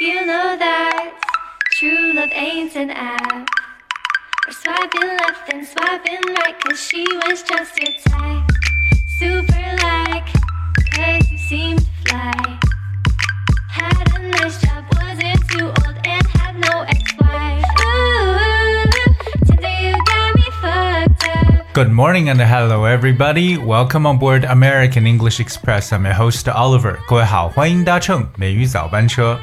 You know that true love ain't an app. Or swiping left and swiping right, cause she was just your type. Super like, cause you seem to fly. Had a nice job, wasn't too old, and had no ex-wife. Ooh, Tinder, you got me fucked up. Good morning and hello everybody. Welcome on board American English Express. I'm your host Oliver. 各位好，欢迎搭乘美语早班车。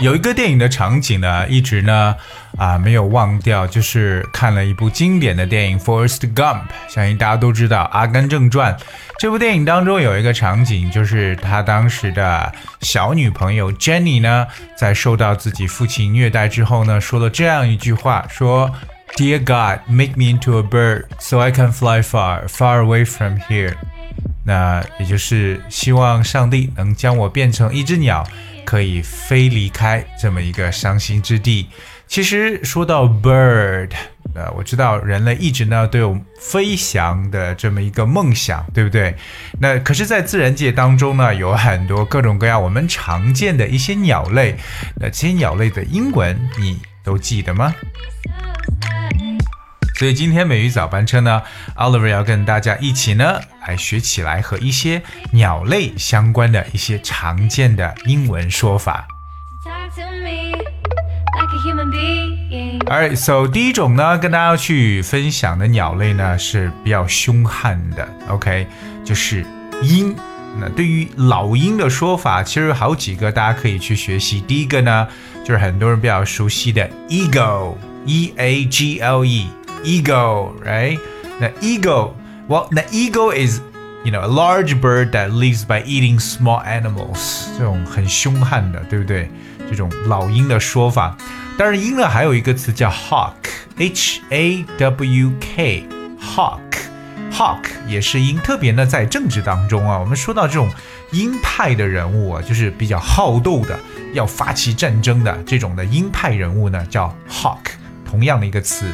有一个电影的场景呢，一直呢啊没有忘掉，就是看了一部经典的电影《Forrest Gump》，相信大家都知道《阿甘正传》。这部电影当中有一个场景，就是他当时的小女朋友 Jenny 呢，在受到自己父亲虐待之后呢，说了这样一句话，说：“Dear God, make me into a bird so I can fly far, far away from here。”那也就是希望上帝能将我变成一只鸟，可以飞离开这么一个伤心之地。其实说到 bird，呃，我知道人类一直呢都有飞翔的这么一个梦想，对不对？那可是，在自然界当中呢，有很多各种各样我们常见的一些鸟类。那这些鸟类的英文你都记得吗？所以今天美语早班车呢，Oliver 要跟大家一起呢来学起来和一些鸟类相关的一些常见的英文说法。Talk to me like a human being. Alright, so 第一种呢，跟大家去分享的鸟类呢是比较凶悍的，OK，就是鹰。那对于老鹰的说法，其实有好几个大家可以去学习。第一个呢，就是很多人比较熟悉的 eagle，e a g l e，eagle，right？那 eagle，well，那 eagle is you know a large bird that lives by eating small animals，这种很凶悍的，对不对？这种老鹰的说法。当然，鹰呢还有一个词叫 hawk，h a w k，hawk。Hawk 也是鹰，特别呢在政治当中啊，我们说到这种鹰派的人物啊，就是比较好斗的，要发起战争的这种的鹰派人物呢，叫 Hawk，同样的一个词。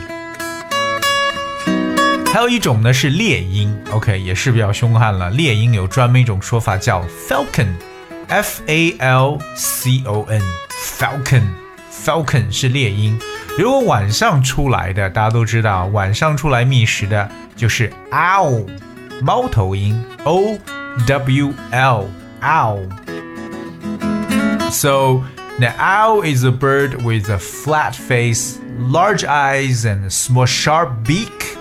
还有一种呢是猎鹰，OK，也是比较凶悍了。猎鹰有专门一种说法叫 falcon，f a l c o n，falcon，falcon 是猎鹰。如果晚上出来的，大家都知道，晚上出来觅食的就是 owl，猫头鹰，o w l owl。So, the owl is a bird with a flat face, large eyes, and a small sharp beak.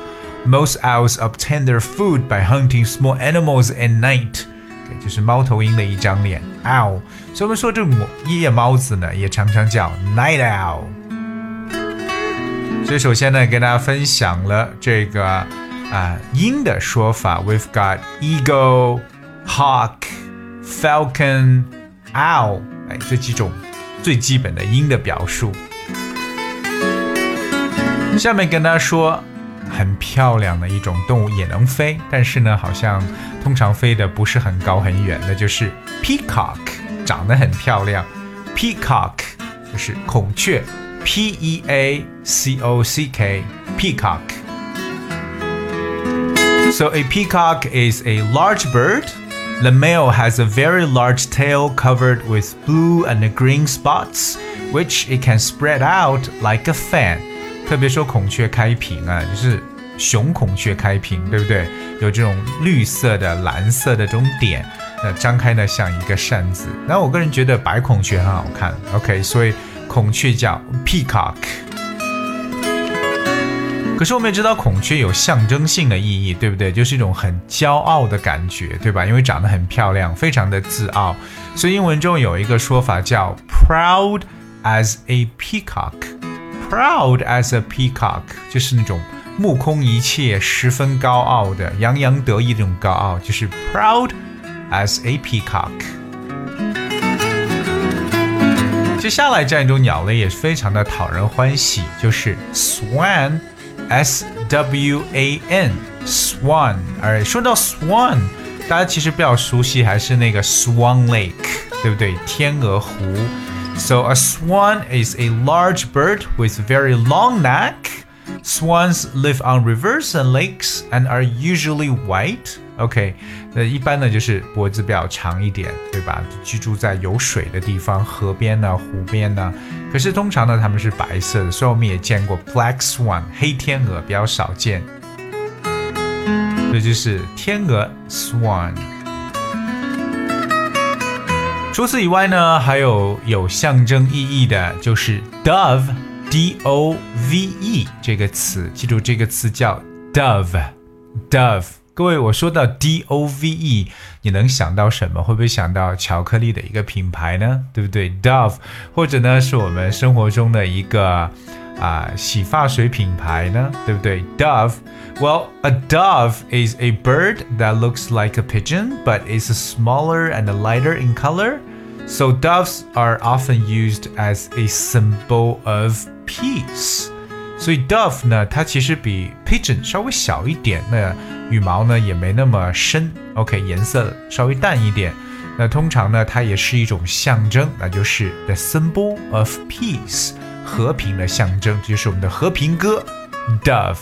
Most owls obtain their food by hunting small animals at night. 对，就是猫头鹰的一张脸，owl。所以我们说这种夜猫子呢，也常常叫 night owl。所以首先呢，跟大家分享了这个啊、鹰的说法，We've got eagle, hawk, falcon, owl，哎，这几种最基本的鹰的表述。下面跟大家说，很漂亮的一种动物也能飞，但是呢，好像通常飞的不是很高很远，那就是 peacock，长得很漂亮。peacock 就是孔雀，p e a c o c k，peacock。So a peacock is a large bird. The male has a very large tail covered with blue and green spots, which it can spread out like a fan. 特别说孔雀开屏啊，就是雄孔雀开屏，对不对？有这种绿色的、蓝色的这种点，那张开呢像一个扇子。那我个人觉得白孔雀很好看，OK，所以孔雀叫 peacock。可是我们也知道孔雀有象征性的意义，对不对？就是一种很骄傲的感觉，对吧？因为长得很漂亮，非常的自傲，所以英文中有一个说法叫 proud as a peacock。Proud as a peacock 就是那种目空一切、十分高傲的、洋洋得意的那种高傲，就是 proud as a peacock。接下来这样一种鸟类也是非常的讨人欢喜，就是 swan，s w a n，swan。而说到 swan，大家其实比较熟悉还是那个 Swan Lake，对不对？天鹅湖。So a swan is a large bird with very long neck. Swans live on rivers and lakes and are usually white, OK，那一般呢就是脖子比较长一点，对吧？居住在有水的地方，河边呢、湖边呢。可是通常呢，它们是白色的，所以我们也见过 black swan 黑天鹅，比较少见。这就是天鹅 swan。 除此以外呢，还有有象征意义的，就是 dove d o v e 这个词，记住这个词叫 dove dove。各位，我说到 D O V E，你能想到什么？会不会想到巧克力的一个品牌呢？对不对？Dove，或者呢是我们生活中的一个啊洗发水品牌呢？对不对？Dove，Well, a dove is a bird that looks like a pigeon, but is smaller and lighter in color. So doves are often used as a symbol of peace. 所以 dove 呢，它其实比 pigeon 稍微小一点，那羽毛呢也没那么深，OK，颜色稍微淡一点。那通常呢，它也是一种象征，那就是 the symbol of peace， 和平的象征，这就是我们的和平鸽 dove。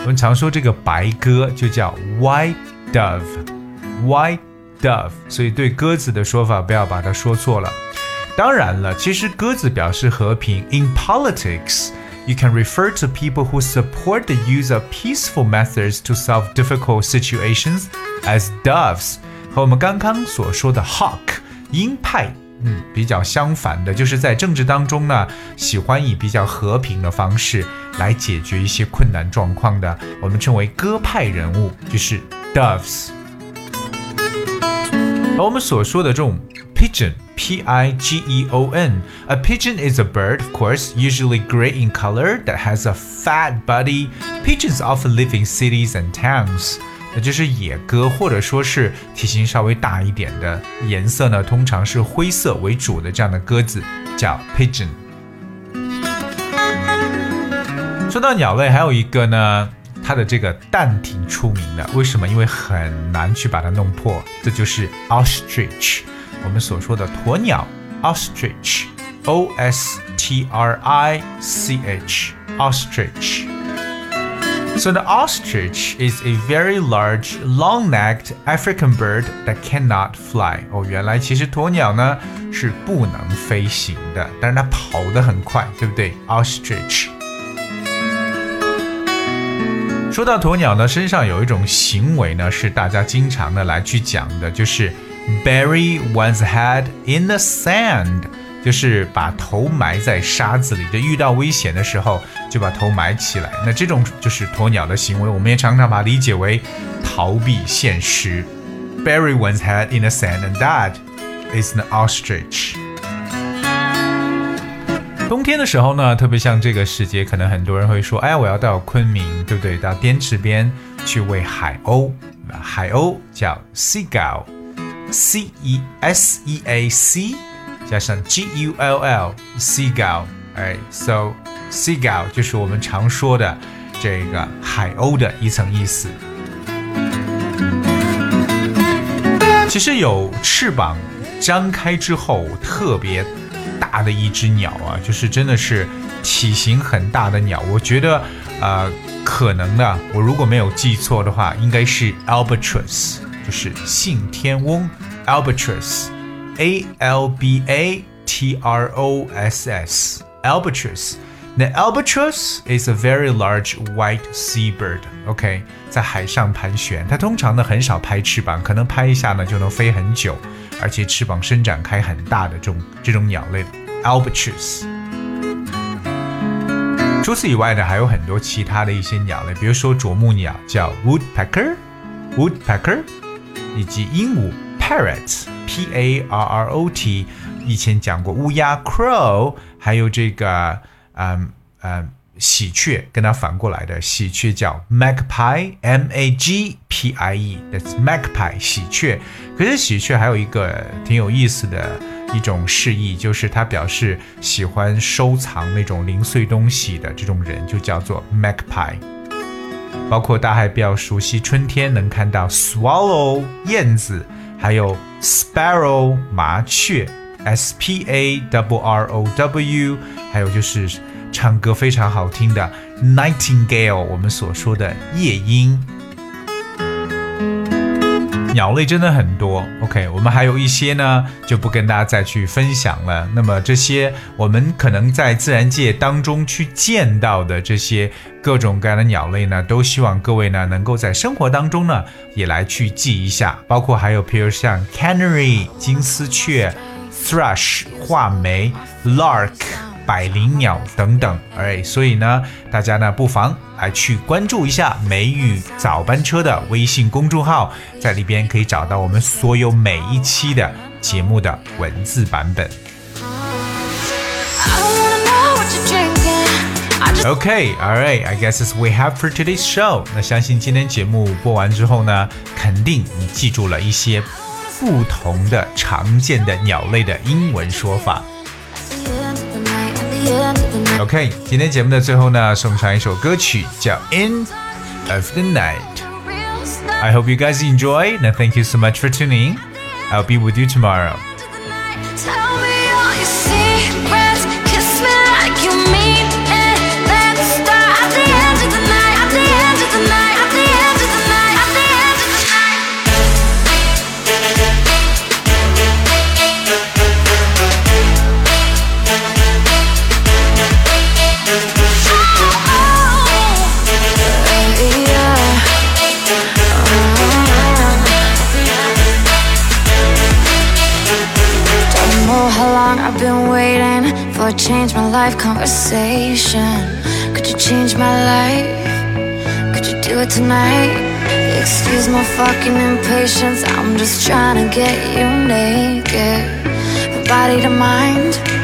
我们常说这个白鸽就叫 white dove，white dove。所以对鸽子的说法不要把它说错了。当然了，其实鸽子表示和平。In politics, you can refer to people who support the use of peaceful methods to solve difficult situations as doves。和我们刚刚所说的 hawk 鹰派， 嗯，比较相反的，就是在政治当中呢，喜欢以比较和平的方式来解决一些困难状况的，我们称为鸽派人物，就是 doves。而我们所说的这种 pigeon。P I G E O N. A pigeon is a bird, of course, usually gray in color, that has a fat body. Pigeons often live in cities and towns. 那就是野鸽，或者说是体型稍微大一点的，颜色呢通常是灰色为主的这样的鸽子，叫 pigeon。说到鸟类，还有一个呢，它的这个蛋挺出名的，为什么？因为很难去把它弄破，这就是 ostrich。我们所说的鸵鸟 ostrich，o s t r i c h ostrich。So the ostrich is a very large, long-necked African bird that cannot fly. 哦，原来其实鸵鸟呢是不能飞行的，但是它跑得很快，对不对？Ostrich。说到鸵鸟呢，身上有一种行为呢，是大家经常的来去讲的，就是 bury one's head in the sand， 就是把头埋在沙子里。就遇到危险的时候，就把头埋起来。那这种就是鸵鸟的行为，我们也常常把它理解为逃避现实。Bury one's head in the sand, and that is an ostrich. 冬天的时候呢，特别像这个时节，可能很多人会说：“哎，我要到昆明，对不对？到滇池边去喂海鸥。海鸥叫 seagull。” C E S E A C 加上 G U L L seagull，哎，so seagull 就是我们常说的这个海鸥的一层意思。其实有翅膀张开之后特别大的一只鸟啊，就是真的是体型很大的鸟。我觉得呃，可能呢，我如果没有记错的话，应该是 albatross。就是信天翁，Albatross albatross，a l b a t r o s s albatross。那 albatross is a very large white seabird。OK，在海上盘旋，它通常呢很少拍翅膀，可能拍一下呢就能飞很久，而且翅膀伸展开很大的这种这种鸟类 albatross。除此以外呢，还有很多其他的一些鸟类，比如说啄木鸟叫 woodpecker，woodpecker。以及鹦鹉 P A R R O T，以前讲过乌鸦 crow，还有这个嗯嗯喜鹊，跟它反过来的喜鹊叫 magpie，m a g p i e，that's magpie 喜鹊。可是喜鹊还有一个挺有意思的一种示意，就是它表示喜欢收藏那种零碎东西的这种人，就叫做 magpie。包括大家还比较熟悉，春天能看到 swallow 燕子，还有 sparrow 麻雀，s p a w r o w，还有就是唱歌非常好听的 nightingale，我们所说的夜莺。鸟类真的很多。OK，我们还有一些呢，就不跟大家再去分享了。那么这些我们可能在自然界当中去见到的这些各种各样的鸟类呢，都希望各位呢能够在生活当中呢也来去记一下。包括还有，譬如像 canary 金丝雀，thrush 画眉，lark。百灵鸟等等，哎，所以呢，大家呢不妨来去关注一下美语早班车的微信公众号，在里边可以找到我们所有每一期的节目的文字版本。Okay, alright, I guess we have for today's show。那相信今天节目播完之后呢，肯定你记住了一些不同的常见的鸟类的英文说法。OK，今天节目的最后呢，送上一首歌曲叫《End of the Night》。I hope you guys enjoy, and thank you so much for tuning. I'll be with you tomorrow. Or change my life conversation? Could you change my life? Could you do it tonight? Excuse my fucking impatience, I'm just trying to get you naked. From body to mind,